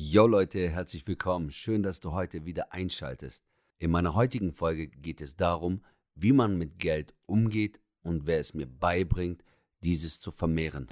Yo Leute, herzlich willkommen. Schön, dass du heute wieder einschaltest. In meiner heutigen Folge geht es darum, wie man mit Geld umgeht und wer es mir beibringt, dieses zu vermehren.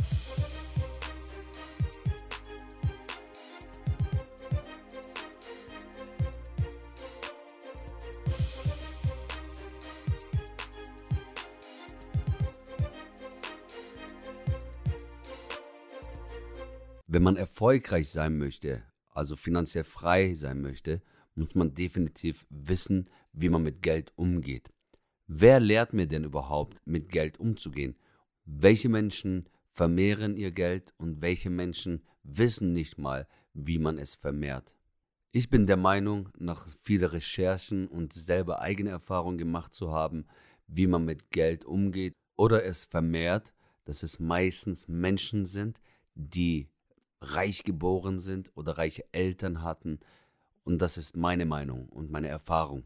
Wenn man erfolgreich sein möchte, also finanziell frei sein möchte, muss man definitiv wissen, wie man mit Geld umgeht. Wer lehrt mir denn überhaupt, mit Geld umzugehen? Welche Menschen vermehren ihr Geld und welche Menschen wissen nicht mal, wie man es vermehrt? Ich bin der Meinung, nach vielen Recherchen und selber eigene Erfahrungen gemacht zu haben, wie man mit Geld umgeht oder es vermehrt, dass es meistens Menschen sind, die reich geboren sind oder reiche Eltern hatten. Und das ist meine Meinung und meine Erfahrung.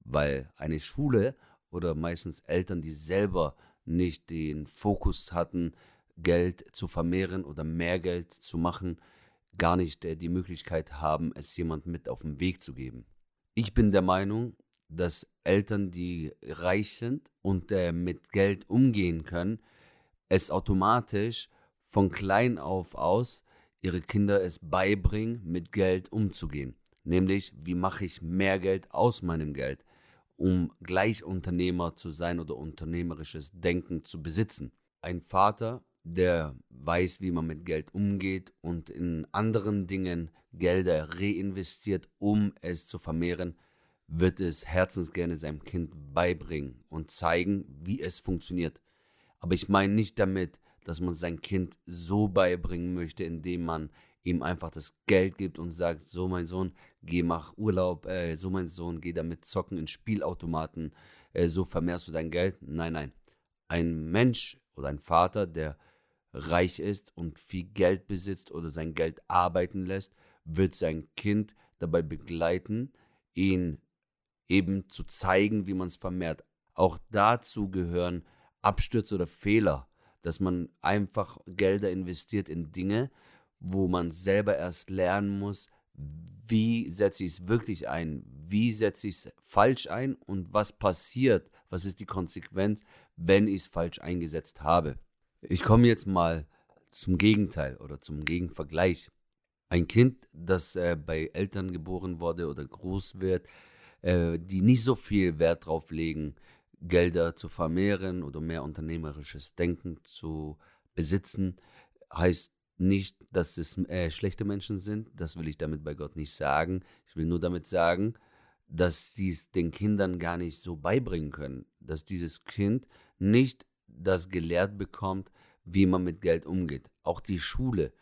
Weil eine Schule oder meistens Eltern, die selber nicht den Fokus hatten, Geld zu vermehren oder mehr Geld zu machen, gar nicht die Möglichkeit haben, es jemand mit auf den Weg zu geben. Ich bin der Meinung, dass Eltern, die reich sind und äh, mit Geld umgehen können, es automatisch von klein auf aus ihre Kinder es beibringen, mit Geld umzugehen. Nämlich, wie mache ich mehr Geld aus meinem Geld, um gleich Unternehmer zu sein oder unternehmerisches Denken zu besitzen. Ein Vater, der weiß, wie man mit Geld umgeht und in anderen Dingen Gelder reinvestiert, um es zu vermehren, wird es herzensgerne seinem Kind beibringen und zeigen, wie es funktioniert. Aber ich meine nicht damit, dass man sein Kind so beibringen möchte, indem man ihm einfach das Geld gibt und sagt, so mein Sohn, geh mach Urlaub, äh, so mein Sohn, geh damit zocken in Spielautomaten, äh, so vermehrst du dein Geld. Nein, nein. Ein Mensch oder ein Vater, der reich ist und viel Geld besitzt oder sein Geld arbeiten lässt, wird sein Kind dabei begleiten, ihn eben zu zeigen, wie man es vermehrt. Auch dazu gehören Abstürze oder Fehler dass man einfach Gelder investiert in Dinge, wo man selber erst lernen muss, wie setze ich es wirklich ein, wie setze ich es falsch ein und was passiert, was ist die Konsequenz, wenn ich es falsch eingesetzt habe. Ich komme jetzt mal zum Gegenteil oder zum Gegenvergleich. Ein Kind, das äh, bei Eltern geboren wurde oder groß wird, äh, die nicht so viel Wert drauf legen, Gelder zu vermehren oder mehr unternehmerisches Denken zu besitzen, heißt nicht, dass es äh, schlechte Menschen sind. Das will ich damit bei Gott nicht sagen. Ich will nur damit sagen, dass sie es den Kindern gar nicht so beibringen können. Dass dieses Kind nicht das gelehrt bekommt, wie man mit Geld umgeht. Auch die Schule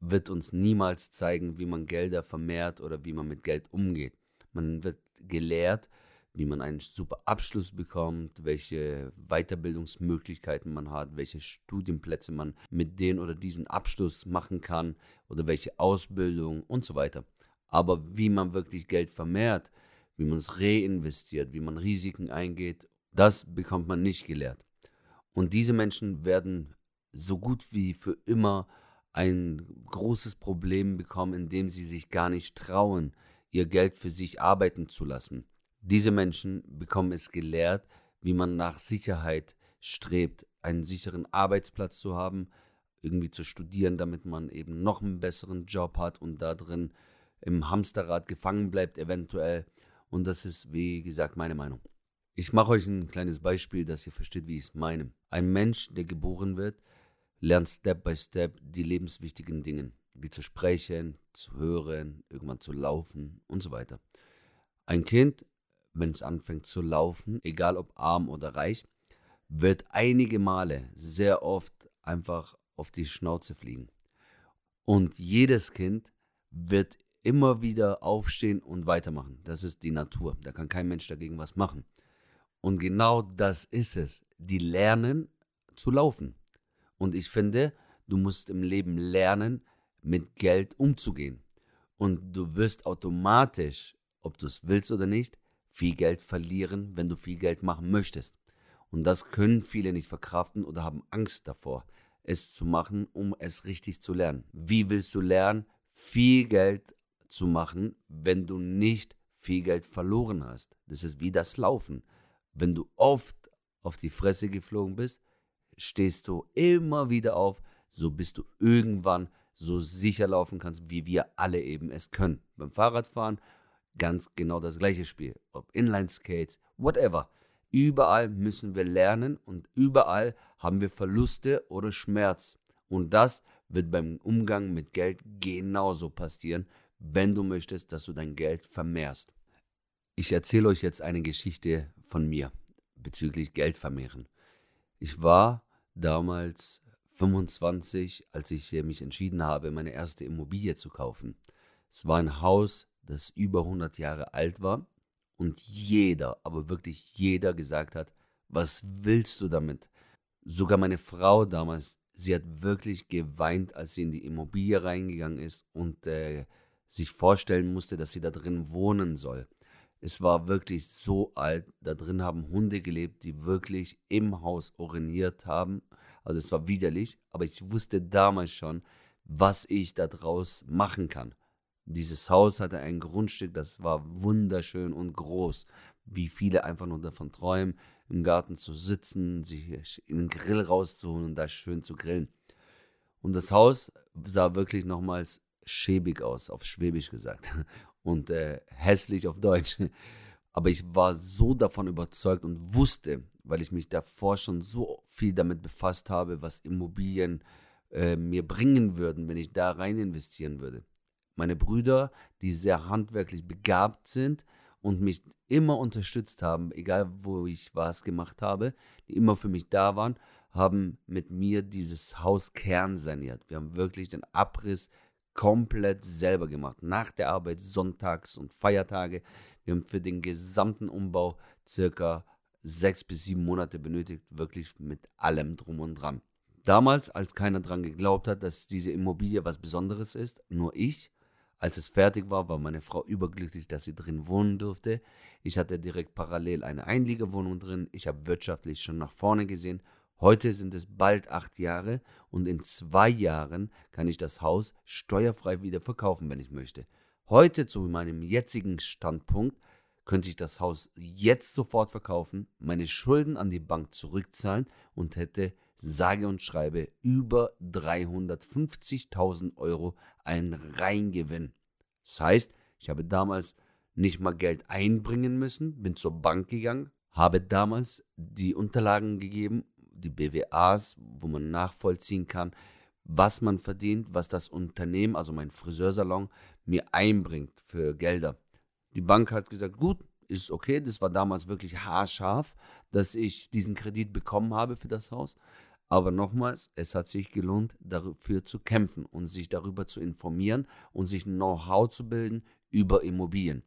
wird uns niemals zeigen, wie man Gelder vermehrt oder wie man mit Geld umgeht. Man wird gelehrt, wie man einen super Abschluss bekommt, welche Weiterbildungsmöglichkeiten man hat, welche Studienplätze man mit den oder diesen Abschluss machen kann oder welche Ausbildung und so weiter. Aber wie man wirklich Geld vermehrt, wie man es reinvestiert, wie man Risiken eingeht, das bekommt man nicht gelehrt. Und diese Menschen werden so gut wie für immer ein großes Problem bekommen, indem sie sich gar nicht trauen, ihr Geld für sich arbeiten zu lassen diese Menschen bekommen es gelehrt, wie man nach Sicherheit strebt, einen sicheren Arbeitsplatz zu haben, irgendwie zu studieren, damit man eben noch einen besseren Job hat und da drin im Hamsterrad gefangen bleibt eventuell. Und das ist, wie gesagt, meine Meinung. Ich mache euch ein kleines Beispiel, dass ihr versteht, wie ich es meine. Ein Mensch, der geboren wird, lernt Step by Step die lebenswichtigen Dinge, wie zu sprechen, zu hören, irgendwann zu laufen und so weiter. Ein Kind wenn es anfängt zu laufen, egal ob arm oder reich, wird einige Male, sehr oft einfach auf die Schnauze fliegen. Und jedes Kind wird immer wieder aufstehen und weitermachen. Das ist die Natur. Da kann kein Mensch dagegen was machen. Und genau das ist es. Die lernen zu laufen. Und ich finde, du musst im Leben lernen, mit Geld umzugehen. Und du wirst automatisch, ob du es willst oder nicht, viel Geld verlieren, wenn du viel Geld machen möchtest. Und das können viele nicht verkraften oder haben Angst davor, es zu machen, um es richtig zu lernen. Wie willst du lernen, viel Geld zu machen, wenn du nicht viel Geld verloren hast. Das ist wie das Laufen. Wenn du oft auf die Fresse geflogen bist, stehst du immer wieder auf, so bist du irgendwann so sicher laufen kannst, wie wir alle eben es können. Beim Fahrradfahren ganz genau das gleiche Spiel. Ob Inline-Skates, whatever. Überall müssen wir lernen und überall haben wir Verluste oder Schmerz. Und das wird beim Umgang mit Geld genauso passieren, wenn du möchtest, dass du dein Geld vermehrst. Ich erzähle euch jetzt eine Geschichte von mir bezüglich Geld vermehren. Ich war damals 25, als ich mich entschieden habe, meine erste Immobilie zu kaufen. Es war ein Haus, das über 100 Jahre alt war und jeder, aber wirklich jeder gesagt hat, was willst du damit? Sogar meine Frau damals, sie hat wirklich geweint, als sie in die Immobilie reingegangen ist und äh, sich vorstellen musste, dass sie da drin wohnen soll. Es war wirklich so alt. Da drin haben Hunde gelebt, die wirklich im Haus uriniert haben. Also es war widerlich, aber ich wusste damals schon, was ich daraus machen kann. Dieses Haus hatte ein Grundstück, das war wunderschön und groß, wie viele einfach nur davon träumen, im Garten zu sitzen, sich in den Grill rauszuholen und da schön zu grillen. Und das Haus sah wirklich nochmals schäbig aus, auf Schwäbisch gesagt, und äh, hässlich auf Deutsch. Aber ich war so davon überzeugt und wusste, weil ich mich davor schon so viel damit befasst habe, was Immobilien äh, mir bringen würden, wenn ich da rein investieren würde meine Brüder, die sehr handwerklich begabt sind und mich immer unterstützt haben, egal wo ich was gemacht habe, die immer für mich da waren, haben mit mir dieses Haus kernsaniert. Wir haben wirklich den Abriss komplett selber gemacht. Nach der Arbeit, sonntags und Feiertage. Wir haben für den gesamten Umbau circa sechs bis sieben Monate benötigt, wirklich mit allem drum und dran. Damals, als keiner dran geglaubt hat, dass diese Immobilie was Besonderes ist, nur ich, als es fertig war, war meine Frau überglücklich, dass sie drin wohnen durfte. Ich hatte direkt parallel eine Einliegerwohnung drin. Ich habe wirtschaftlich schon nach vorne gesehen. Heute sind es bald acht Jahre und in zwei Jahren kann ich das Haus steuerfrei wieder verkaufen, wenn ich möchte. Heute zu meinem jetzigen Standpunkt könnte ich das Haus jetzt sofort verkaufen, meine Schulden an die Bank zurückzahlen und hätte sage und schreibe über 350.000 Euro einen Reingewinn. Das heißt, ich habe damals nicht mal Geld einbringen müssen, bin zur Bank gegangen, habe damals die Unterlagen gegeben, die BWAs, wo man nachvollziehen kann, was man verdient, was das Unternehmen, also mein Friseursalon, mir einbringt für Gelder. Die Bank hat gesagt, gut, ist okay, das war damals wirklich haarscharf, dass ich diesen Kredit bekommen habe für das Haus. Aber nochmals, es hat sich gelohnt, dafür zu kämpfen und sich darüber zu informieren und sich Know-how zu bilden über Immobilien.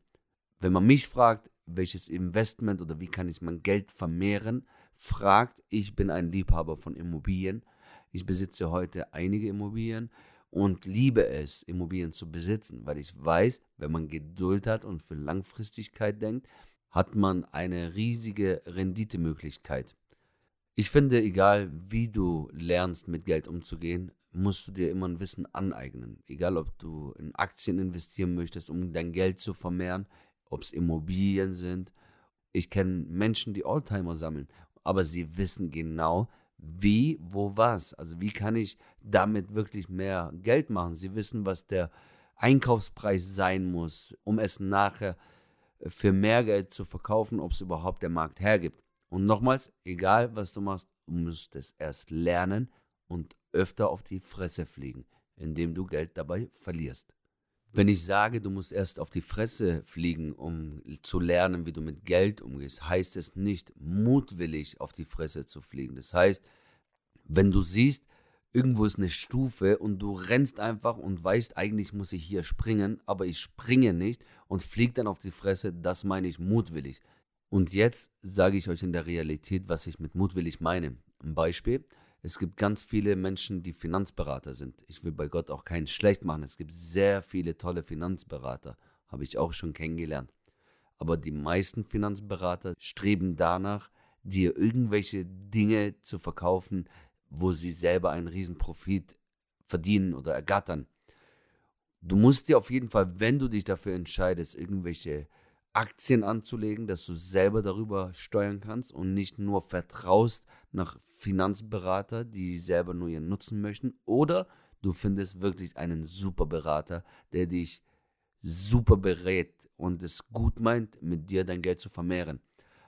Wenn man mich fragt, welches Investment oder wie kann ich mein Geld vermehren, fragt, ich bin ein Liebhaber von Immobilien. Ich besitze heute einige Immobilien und liebe es, Immobilien zu besitzen, weil ich weiß, wenn man Geduld hat und für Langfristigkeit denkt, hat man eine riesige Renditemöglichkeit. Ich finde, egal wie du lernst, mit Geld umzugehen, musst du dir immer ein Wissen aneignen. Egal, ob du in Aktien investieren möchtest, um dein Geld zu vermehren, ob es Immobilien sind. Ich kenne Menschen, die Oldtimer sammeln, aber sie wissen genau, wie, wo, was. Also wie kann ich damit wirklich mehr Geld machen? Sie wissen, was der Einkaufspreis sein muss, um es nachher für mehr Geld zu verkaufen, ob es überhaupt der Markt hergibt. Und nochmals, egal was du machst, du musst es erst lernen und öfter auf die Fresse fliegen, indem du Geld dabei verlierst. Wenn ich sage, du musst erst auf die Fresse fliegen, um zu lernen, wie du mit Geld umgehst, heißt es nicht, mutwillig auf die Fresse zu fliegen. Das heißt, wenn du siehst, irgendwo ist eine Stufe und du rennst einfach und weißt, eigentlich muss ich hier springen, aber ich springe nicht und flieg dann auf die Fresse, das meine ich mutwillig. Und jetzt sage ich euch in der Realität, was ich mit mutwillig meine. Ein Beispiel. Es gibt ganz viele Menschen, die Finanzberater sind. Ich will bei Gott auch keinen schlecht machen. Es gibt sehr viele tolle Finanzberater. Habe ich auch schon kennengelernt. Aber die meisten Finanzberater streben danach, dir irgendwelche Dinge zu verkaufen, wo sie selber einen riesen Profit verdienen oder ergattern. Du musst dir auf jeden Fall, wenn du dich dafür entscheidest, irgendwelche Aktien anzulegen, dass du selber darüber steuern kannst und nicht nur vertraust nach Finanzberater, die selber nur ihren Nutzen möchten. Oder du findest wirklich einen super Berater, der dich super berät und es gut meint, mit dir dein Geld zu vermehren.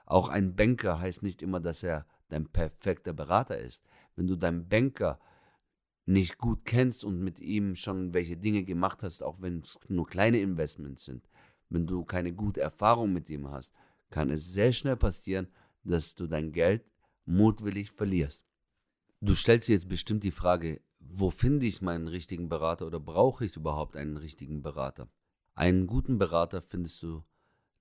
Auch ein Banker heißt nicht immer, dass er dein perfekter Berater ist. Wenn du deinen Banker nicht gut kennst und mit ihm schon welche Dinge gemacht hast, auch wenn es nur kleine Investments sind, wenn du keine gute Erfahrung mit ihm hast, kann es sehr schnell passieren, dass du dein Geld mutwillig verlierst. Du stellst dir jetzt bestimmt die Frage, wo finde ich meinen richtigen Berater oder brauche ich überhaupt einen richtigen Berater? Einen guten Berater findest du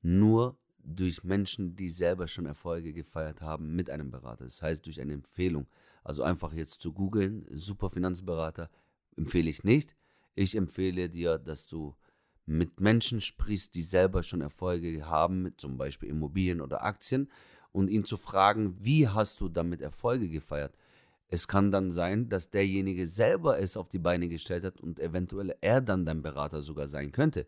nur durch Menschen, die selber schon Erfolge gefeiert haben mit einem Berater. Das heißt durch eine Empfehlung. Also einfach jetzt zu googeln, super Finanzberater, empfehle ich nicht. Ich empfehle dir, dass du mit Menschen sprichst, die selber schon Erfolge haben, mit zum Beispiel Immobilien oder Aktien, und ihn zu fragen, wie hast du damit Erfolge gefeiert? Es kann dann sein, dass derjenige selber es auf die Beine gestellt hat und eventuell er dann dein Berater sogar sein könnte.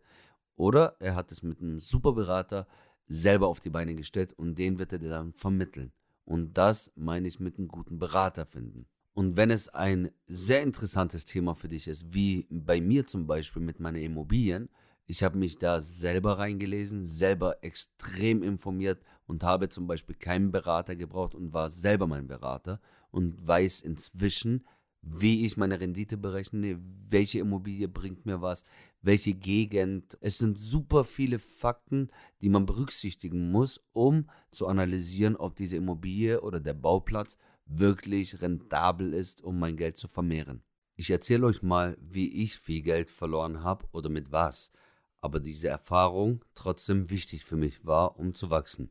Oder er hat es mit einem Superberater selber auf die Beine gestellt und den wird er dir dann vermitteln. Und das meine ich mit einem guten Berater finden. Und wenn es ein sehr interessantes Thema für dich ist, wie bei mir zum Beispiel mit meinen Immobilien, ich habe mich da selber reingelesen, selber extrem informiert und habe zum Beispiel keinen Berater gebraucht und war selber mein Berater und weiß inzwischen, wie ich meine Rendite berechne, welche Immobilie bringt mir was, welche Gegend. Es sind super viele Fakten, die man berücksichtigen muss, um zu analysieren, ob diese Immobilie oder der Bauplatz wirklich rentabel ist, um mein Geld zu vermehren. Ich erzähle euch mal, wie ich viel Geld verloren habe oder mit was aber diese Erfahrung trotzdem wichtig für mich war, um zu wachsen.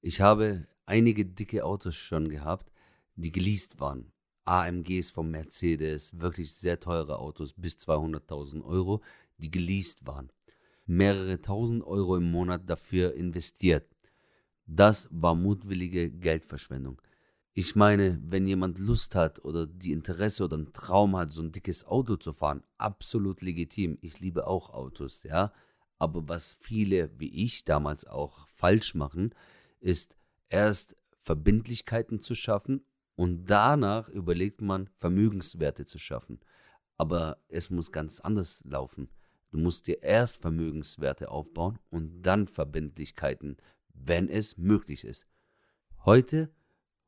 Ich habe einige dicke Autos schon gehabt, die geleast waren. AMGs von Mercedes, wirklich sehr teure Autos, bis 200.000 Euro, die geleast waren. Mehrere tausend Euro im Monat dafür investiert. Das war mutwillige Geldverschwendung. Ich meine, wenn jemand Lust hat oder die Interesse oder einen Traum hat, so ein dickes Auto zu fahren, absolut legitim. Ich liebe auch Autos, ja. Aber was viele, wie ich damals auch, falsch machen, ist erst Verbindlichkeiten zu schaffen und danach überlegt man, Vermögenswerte zu schaffen. Aber es muss ganz anders laufen. Du musst dir erst Vermögenswerte aufbauen und dann Verbindlichkeiten, wenn es möglich ist. Heute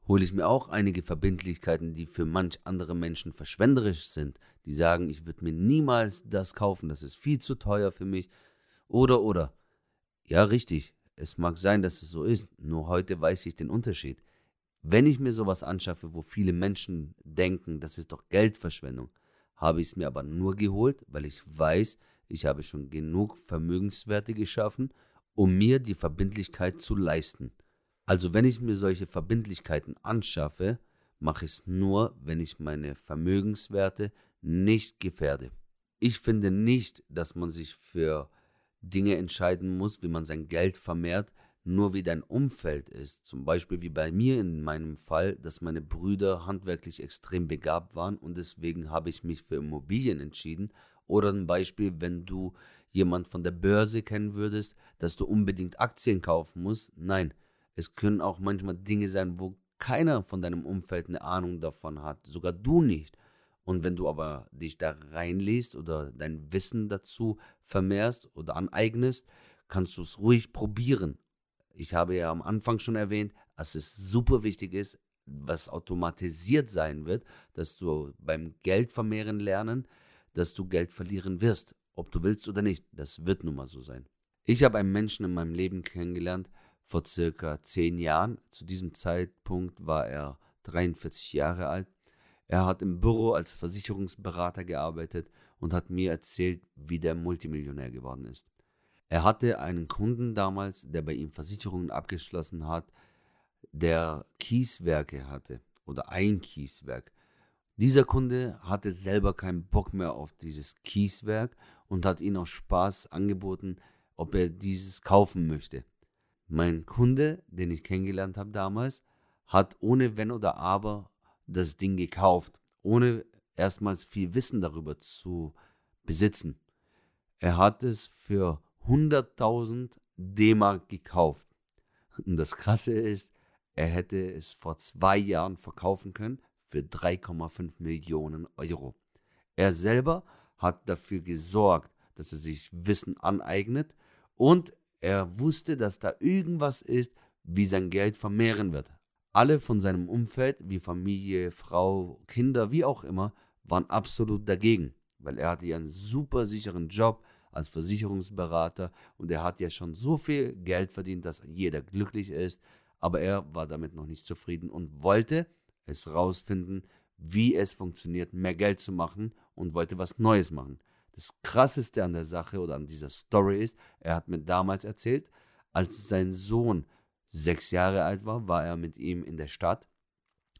hole ich mir auch einige Verbindlichkeiten, die für manch andere Menschen verschwenderisch sind, die sagen, ich würde mir niemals das kaufen, das ist viel zu teuer für mich, oder, oder. Ja, richtig. Es mag sein, dass es so ist, nur heute weiß ich den Unterschied. Wenn ich mir sowas anschaffe, wo viele Menschen denken, das ist doch Geldverschwendung, habe ich es mir aber nur geholt, weil ich weiß, ich habe schon genug Vermögenswerte geschaffen, um mir die Verbindlichkeit zu leisten. Also wenn ich mir solche Verbindlichkeiten anschaffe, mache ich es nur, wenn ich meine Vermögenswerte nicht gefährde. Ich finde nicht, dass man sich für Dinge entscheiden muss, wie man sein Geld vermehrt, nur wie dein Umfeld ist. Zum Beispiel wie bei mir in meinem Fall, dass meine Brüder handwerklich extrem begabt waren und deswegen habe ich mich für Immobilien entschieden. Oder ein Beispiel, wenn du jemand von der Börse kennen würdest, dass du unbedingt Aktien kaufen musst. Nein, es können auch manchmal Dinge sein, wo keiner von deinem Umfeld eine Ahnung davon hat, sogar du nicht. Und wenn du aber dich da reinliest oder dein Wissen dazu vermehrst oder aneignest, kannst du es ruhig probieren. Ich habe ja am Anfang schon erwähnt, dass es super wichtig ist, was automatisiert sein wird, dass du beim Geld vermehren lernen, dass du Geld verlieren wirst, ob du willst oder nicht. Das wird nun mal so sein. Ich habe einen Menschen in meinem Leben kennengelernt vor circa zehn Jahren. Zu diesem Zeitpunkt war er 43 Jahre alt er hat im Büro als Versicherungsberater gearbeitet und hat mir erzählt, wie der Multimillionär geworden ist. Er hatte einen Kunden damals, der bei ihm Versicherungen abgeschlossen hat, der Kieswerke hatte oder ein Kieswerk. Dieser Kunde hatte selber keinen Bock mehr auf dieses Kieswerk und hat ihn aus Spaß angeboten, ob er dieses kaufen möchte. Mein Kunde, den ich kennengelernt habe damals, hat ohne Wenn oder Aber das Ding gekauft, ohne erstmals viel Wissen darüber zu besitzen. Er hat es für 100.000 D-Mark gekauft. Und das Krasse ist, er hätte es vor zwei Jahren verkaufen können für 3,5 Millionen Euro. Er selber hat dafür gesorgt, dass er sich Wissen aneignet und er wusste, dass da irgendwas ist, wie sein Geld vermehren wird. Alle von seinem Umfeld, wie Familie, Frau, Kinder, wie auch immer, waren absolut dagegen, weil er hatte ja einen super sicheren Job als Versicherungsberater und er hat ja schon so viel Geld verdient, dass jeder glücklich ist, aber er war damit noch nicht zufrieden und wollte es rausfinden, wie es funktioniert, mehr Geld zu machen und wollte was Neues machen. Das Krasseste an der Sache oder an dieser Story ist, er hat mir damals erzählt, als sein Sohn sechs Jahre alt war, war er mit ihm in der Stadt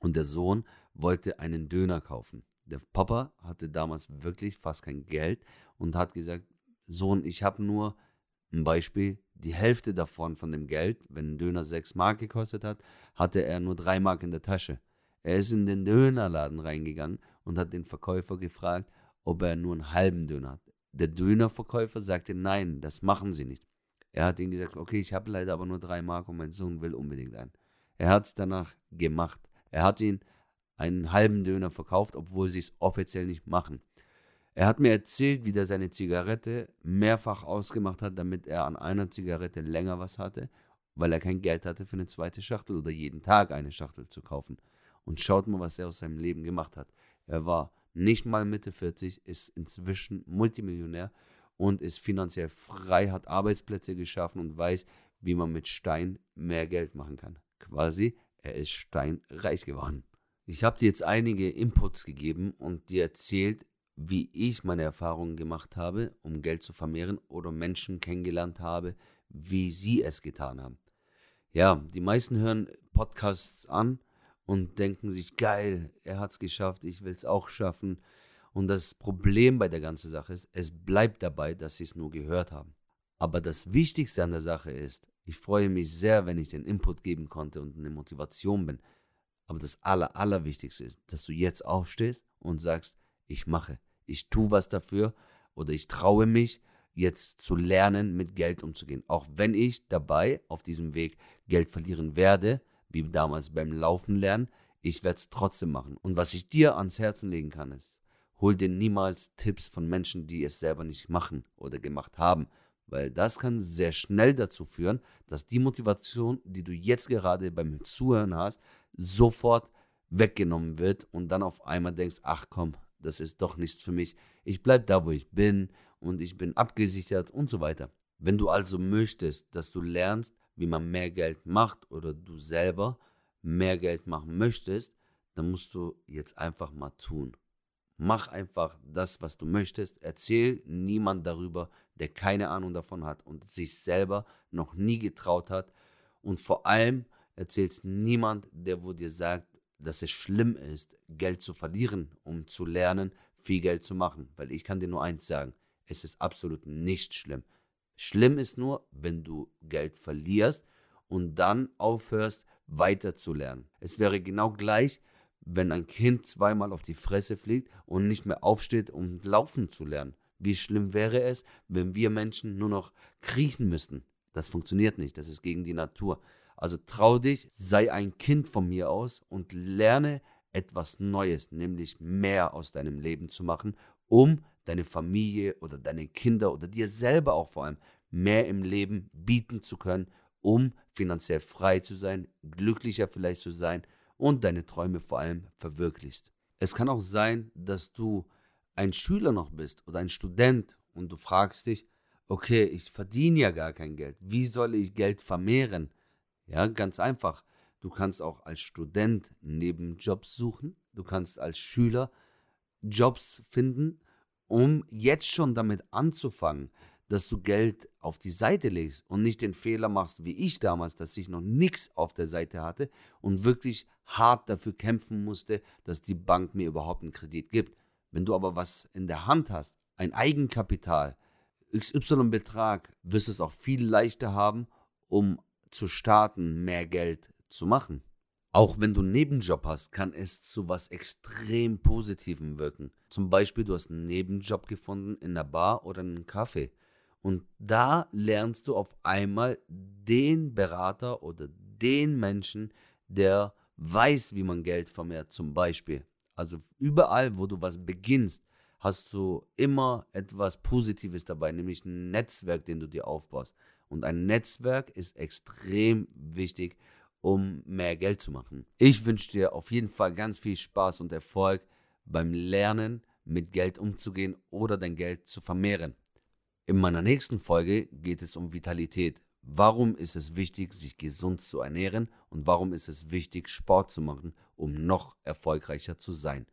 und der Sohn wollte einen Döner kaufen. Der Papa hatte damals wirklich fast kein Geld und hat gesagt, Sohn, ich habe nur ein Beispiel, die Hälfte davon von dem Geld, wenn ein Döner sechs Mark gekostet hat, hatte er nur drei Mark in der Tasche. Er ist in den Dönerladen reingegangen und hat den Verkäufer gefragt, ob er nur einen halben Döner hat. Der Dönerverkäufer sagte, nein, das machen sie nicht. Er hat ihm gesagt, okay, ich habe leider aber nur drei Mark und mein Sohn will unbedingt einen. Er hat es danach gemacht. Er hat ihn einen halben Döner verkauft, obwohl sie es offiziell nicht machen. Er hat mir erzählt, wie er seine Zigarette mehrfach ausgemacht hat, damit er an einer Zigarette länger was hatte, weil er kein Geld hatte für eine zweite Schachtel oder jeden Tag eine Schachtel zu kaufen. Und schaut mal, was er aus seinem Leben gemacht hat. Er war nicht mal Mitte 40, ist inzwischen Multimillionär und ist finanziell frei, hat Arbeitsplätze geschaffen und weiß, wie man mit Stein mehr Geld machen kann. Quasi, er ist steinreich geworden. Ich habe dir jetzt einige Inputs gegeben und dir erzählt, wie ich meine Erfahrungen gemacht habe, um Geld zu vermehren oder Menschen kennengelernt habe, wie sie es getan haben. Ja, die meisten hören Podcasts an und denken sich, geil, er hat es geschafft, ich will es auch schaffen. Und das Problem bei der ganzen Sache ist, es bleibt dabei, dass sie es nur gehört haben. Aber das Wichtigste an der Sache ist, ich freue mich sehr, wenn ich den Input geben konnte und eine Motivation bin. Aber das Aller, Allerwichtigste ist, dass du jetzt aufstehst und sagst, ich mache, ich tue was dafür oder ich traue mich, jetzt zu lernen, mit Geld umzugehen. Auch wenn ich dabei auf diesem Weg Geld verlieren werde, wie damals beim Laufen lernen, ich werde es trotzdem machen. Und was ich dir ans Herzen legen kann, ist, hol dir niemals Tipps von Menschen, die es selber nicht machen oder gemacht haben, weil das kann sehr schnell dazu führen, dass die Motivation, die du jetzt gerade beim Zuhören hast, sofort weggenommen wird und dann auf einmal denkst, ach komm, das ist doch nichts für mich. Ich bleibe da, wo ich bin und ich bin abgesichert und so weiter. Wenn du also möchtest, dass du lernst, wie man mehr Geld macht oder du selber mehr Geld machen möchtest, dann musst du jetzt einfach mal tun. Mach einfach das, was du möchtest. Erzähl niemand darüber, der keine Ahnung davon hat und sich selber noch nie getraut hat. Und vor allem erzählst niemand, der wo dir sagt, dass es schlimm ist, Geld zu verlieren, um zu lernen, viel Geld zu machen. Weil ich kann dir nur eins sagen, es ist absolut nicht schlimm. Schlimm ist nur, wenn du Geld verlierst und dann aufhörst, weiter zu lernen. Es wäre genau gleich, wenn ein Kind zweimal auf die Fresse fliegt und nicht mehr aufsteht, um laufen zu lernen. Wie schlimm wäre es, wenn wir Menschen nur noch kriechen müssten? Das funktioniert nicht, das ist gegen die Natur. Also trau dich, sei ein Kind von mir aus und lerne etwas Neues, nämlich mehr aus deinem Leben zu machen, um deine Familie oder deine Kinder oder dir selber auch vor allem mehr im Leben bieten zu können, um finanziell frei zu sein, glücklicher vielleicht zu sein und deine Träume vor allem verwirklichst. Es kann auch sein, dass du ein Schüler noch bist oder ein Student und du fragst dich, okay, ich verdiene ja gar kein Geld. Wie soll ich Geld vermehren? Ja, ganz einfach. Du kannst auch als Student Nebenjobs suchen. Du kannst als Schüler Jobs finden, um jetzt schon damit anzufangen, dass du Geld auf die Seite legst und nicht den Fehler machst, wie ich damals, dass ich noch nichts auf der Seite hatte und wirklich hart dafür kämpfen musste, dass die Bank mir überhaupt einen Kredit gibt. Wenn du aber was in der Hand hast, ein Eigenkapital, XY-Betrag, wirst du es auch viel leichter haben, um zu starten, mehr Geld zu machen. Auch wenn du einen Nebenjob hast, kann es zu was extrem Positivem wirken. Zum Beispiel, du hast einen Nebenjob gefunden in einer Bar oder in einem Café. Und da lernst du auf einmal den Berater oder den Menschen, der weiß, wie man Geld vermehrt, zum Beispiel. Also überall, wo du was beginnst, hast du immer etwas Positives dabei, nämlich ein Netzwerk, den du dir aufbaust. Und ein Netzwerk ist extrem wichtig, um mehr Geld zu machen. Ich wünsche dir auf jeden Fall ganz viel Spaß und Erfolg beim Lernen, mit Geld umzugehen oder dein Geld zu vermehren. In meiner nächsten Folge geht es um Vitalität. Warum ist es wichtig, sich gesund zu ernähren und warum ist es wichtig, Sport zu machen, um noch erfolgreicher zu sein?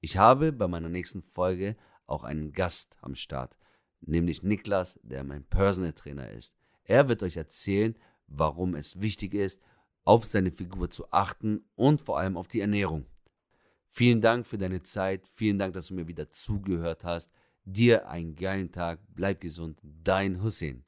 Ich habe bei meiner nächsten Folge auch einen Gast am Start, nämlich Niklas, der mein Personal Trainer ist. Er wird euch erzählen, warum es wichtig ist, auf seine Figur zu achten und vor allem auf die Ernährung. Vielen Dank für deine Zeit, vielen Dank, dass du mir wieder zugehört hast. Dir einen geilen Tag, bleib gesund, dein Hussein.